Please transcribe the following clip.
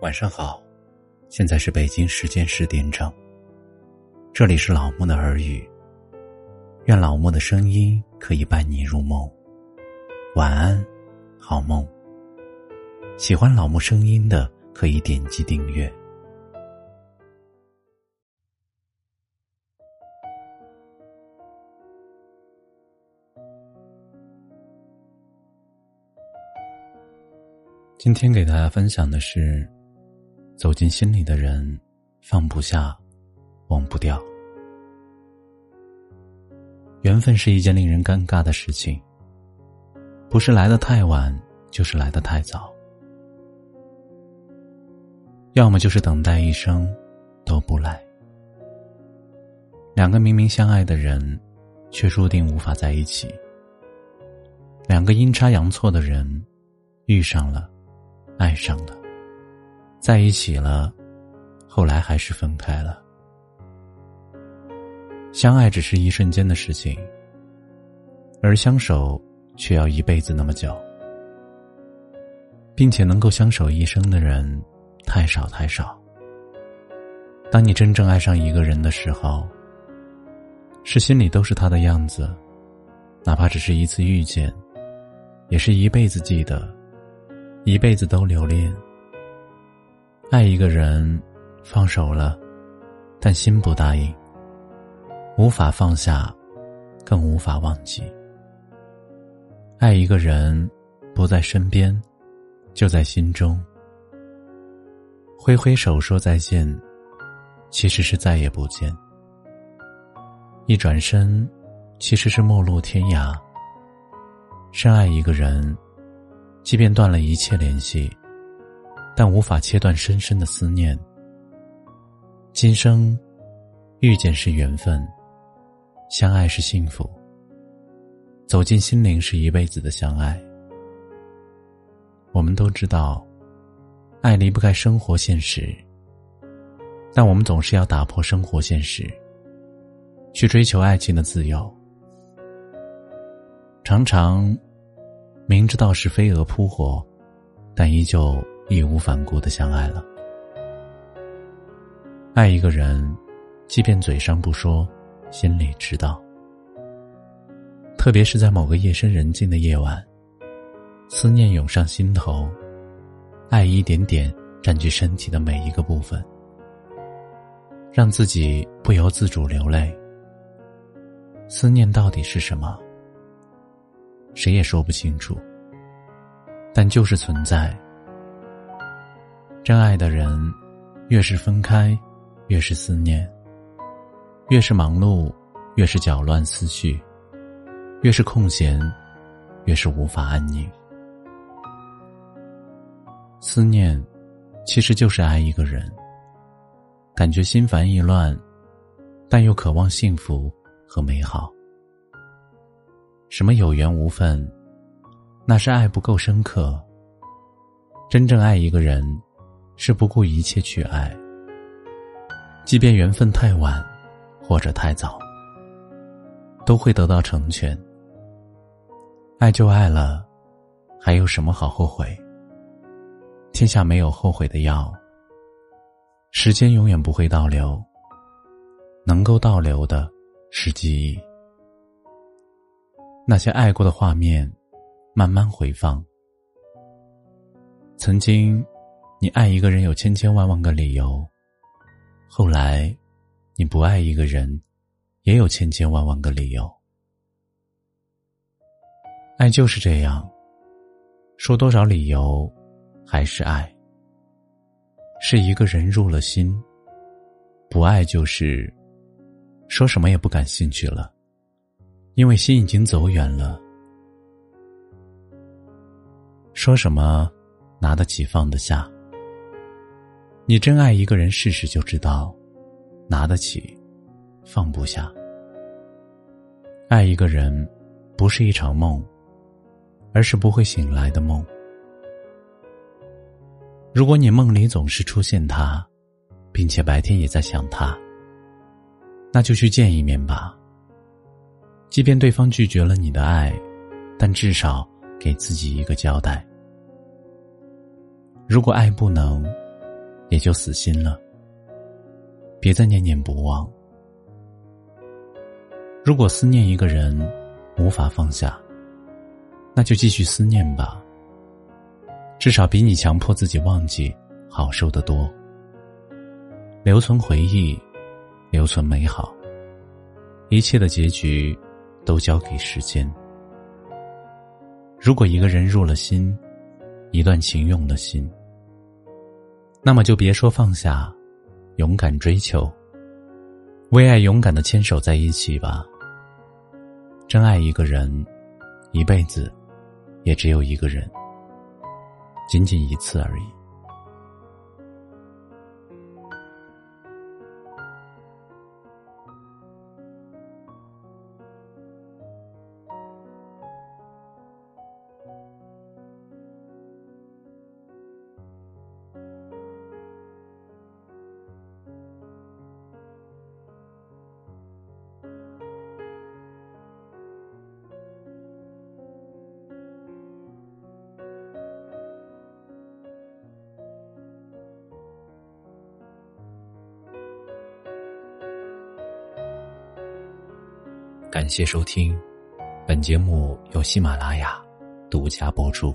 晚上好，现在是北京时间十点整。这里是老木的耳语，愿老木的声音可以伴你入梦。晚安，好梦。喜欢老木声音的可以点击订阅。今天给大家分享的是。走进心里的人，放不下，忘不掉。缘分是一件令人尴尬的事情，不是来的太晚，就是来的太早。要么就是等待一生都不来。两个明明相爱的人，却注定无法在一起。两个阴差阳错的人，遇上了，爱上了。在一起了，后来还是分开了。相爱只是一瞬间的事情，而相守却要一辈子那么久，并且能够相守一生的人太少太少。当你真正爱上一个人的时候，是心里都是他的样子，哪怕只是一次遇见，也是一辈子记得，一辈子都留恋。爱一个人，放手了，但心不答应。无法放下，更无法忘记。爱一个人，不在身边，就在心中。挥挥手说再见，其实是再也不见。一转身，其实是陌路天涯。深爱一个人，即便断了一切联系。但无法切断深深的思念。今生遇见是缘分，相爱是幸福。走进心灵是一辈子的相爱。我们都知道，爱离不开生活现实，但我们总是要打破生活现实，去追求爱情的自由。常常明知道是飞蛾扑火，但依旧。义无反顾的相爱了。爱一个人，即便嘴上不说，心里知道。特别是在某个夜深人静的夜晚，思念涌上心头，爱一点点占据身体的每一个部分，让自己不由自主流泪。思念到底是什么？谁也说不清楚，但就是存在。真爱的人，越是分开，越是思念；越是忙碌，越是搅乱思绪；越是空闲，越是无法安宁。思念，其实就是爱一个人。感觉心烦意乱，但又渴望幸福和美好。什么有缘无分，那是爱不够深刻。真正爱一个人。是不顾一切去爱，即便缘分太晚，或者太早，都会得到成全。爱就爱了，还有什么好后悔？天下没有后悔的药，时间永远不会倒流。能够倒流的是记忆，那些爱过的画面，慢慢回放。曾经。你爱一个人有千千万万个理由，后来，你不爱一个人，也有千千万万个理由。爱就是这样，说多少理由，还是爱。是一个人入了心，不爱就是说什么也不感兴趣了，因为心已经走远了。说什么拿得起放得下。你真爱一个人，试试就知道，拿得起，放不下。爱一个人，不是一场梦，而是不会醒来的梦。如果你梦里总是出现他，并且白天也在想他，那就去见一面吧。即便对方拒绝了你的爱，但至少给自己一个交代。如果爱不能。也就死心了。别再念念不忘。如果思念一个人无法放下，那就继续思念吧。至少比你强迫自己忘记好受得多。留存回忆，留存美好。一切的结局，都交给时间。如果一个人入了心，一段情用了心，那么就别说放下，勇敢追求，为爱勇敢的牵手在一起吧。真爱一个人，一辈子，也只有一个人，仅仅一次而已。感谢收听，本节目由喜马拉雅独家播出。